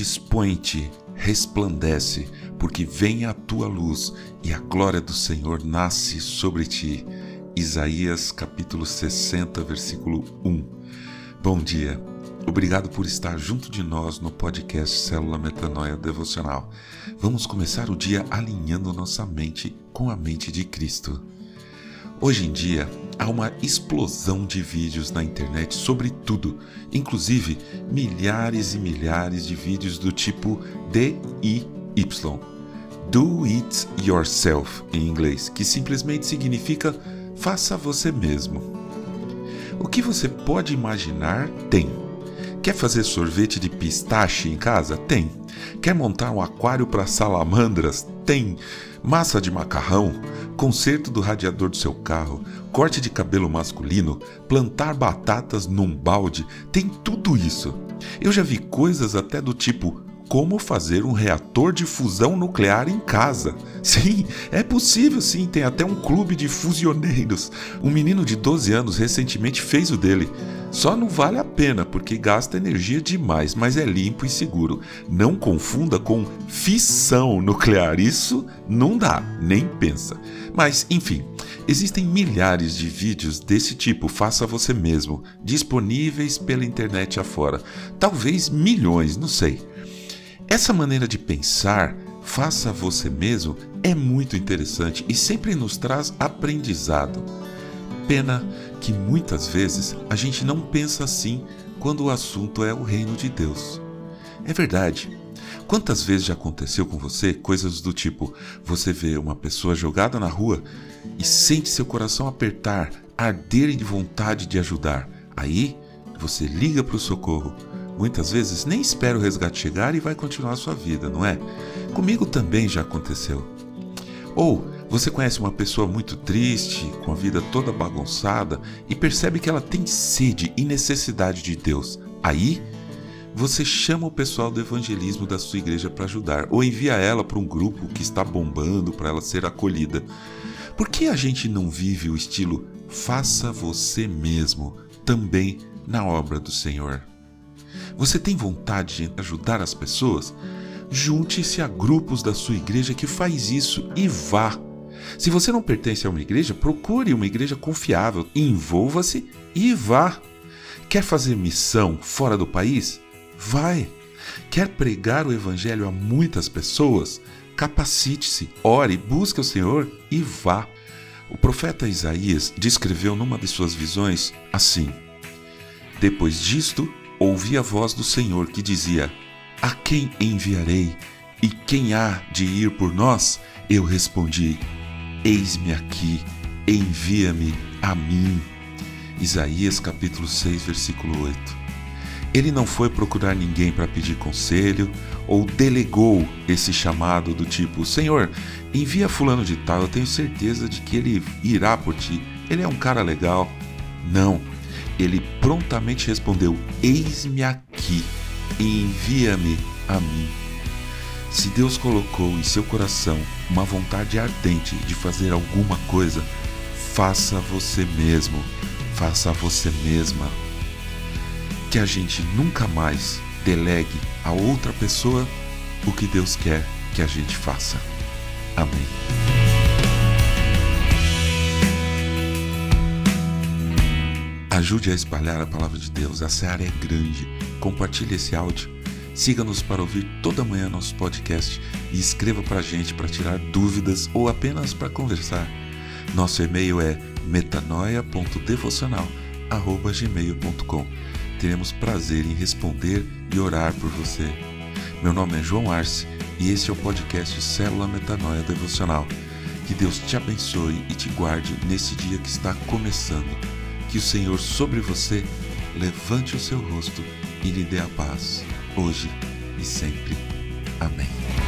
Dispõe-te, resplandece, porque vem a tua luz e a glória do Senhor nasce sobre ti. Isaías capítulo 60, versículo 1. Bom dia. Obrigado por estar junto de nós no podcast Célula Metanoia Devocional. Vamos começar o dia alinhando nossa mente com a mente de Cristo. Hoje em dia, há uma explosão de vídeos na internet sobre tudo, inclusive milhares e milhares de vídeos do tipo DIY. Do It Yourself em inglês, que simplesmente significa faça você mesmo. O que você pode imaginar tem. Quer fazer sorvete de pistache em casa? Tem. Quer montar um aquário para salamandras? Tem. Massa de macarrão? Conserto do radiador do seu carro? Corte de cabelo masculino? Plantar batatas num balde? Tem tudo isso. Eu já vi coisas até do tipo como fazer um reator de fusão nuclear em casa. Sim, é possível sim, tem até um clube de fusioneiros. Um menino de 12 anos recentemente fez o dele. Só não vale a pena porque gasta energia demais, mas é limpo e seguro. Não confunda com fissão nuclear, isso não dá, nem pensa. Mas, enfim, existem milhares de vídeos desse tipo, faça você mesmo, disponíveis pela internet afora. Talvez milhões, não sei. Essa maneira de pensar, faça você mesmo, é muito interessante e sempre nos traz aprendizado. Pena que muitas vezes a gente não pensa assim quando o assunto é o reino de Deus. É verdade. Quantas vezes já aconteceu com você coisas do tipo: você vê uma pessoa jogada na rua e sente seu coração apertar, arder de vontade de ajudar. Aí você liga para o socorro Muitas vezes nem espera o resgate chegar e vai continuar sua vida, não é? Comigo também já aconteceu. Ou você conhece uma pessoa muito triste, com a vida toda bagunçada e percebe que ela tem sede e necessidade de Deus. Aí você chama o pessoal do evangelismo da sua igreja para ajudar, ou envia ela para um grupo que está bombando para ela ser acolhida. Por que a gente não vive o estilo faça você mesmo também na obra do Senhor? Você tem vontade de ajudar as pessoas? Junte-se a grupos da sua igreja que faz isso e vá. Se você não pertence a uma igreja, procure uma igreja confiável, envolva-se e vá. Quer fazer missão fora do país? Vai. Quer pregar o evangelho a muitas pessoas? Capacite-se, ore, busque o Senhor e vá. O profeta Isaías descreveu numa de suas visões assim: Depois disto, ouvi a voz do Senhor que dizia: A quem enviarei? E quem há de ir por nós? Eu respondi: Eis-me aqui, envia-me a mim. Isaías capítulo 6, versículo 8. Ele não foi procurar ninguém para pedir conselho ou delegou esse chamado do tipo: Senhor, envia Fulano de Tal, eu tenho certeza de que ele irá por ti. Ele é um cara legal. Não, ele prontamente respondeu: Eis-me aqui, envia-me a mim. Se Deus colocou em seu coração uma vontade ardente de fazer alguma coisa, faça você mesmo, faça você mesma. Que a gente nunca mais delegue a outra pessoa o que Deus quer que a gente faça. Amém. Ajude a espalhar a palavra de Deus. Essa área é grande. Compartilhe esse áudio. Siga-nos para ouvir toda manhã nosso podcast e escreva para a gente para tirar dúvidas ou apenas para conversar. Nosso e-mail é metanoia.devocional.gmail.com Teremos prazer em responder e orar por você. Meu nome é João Arce e esse é o podcast Célula Metanoia Devocional. Que Deus te abençoe e te guarde nesse dia que está começando que o Senhor sobre você levante o seu rosto e lhe dê a paz, hoje e sempre. Amém.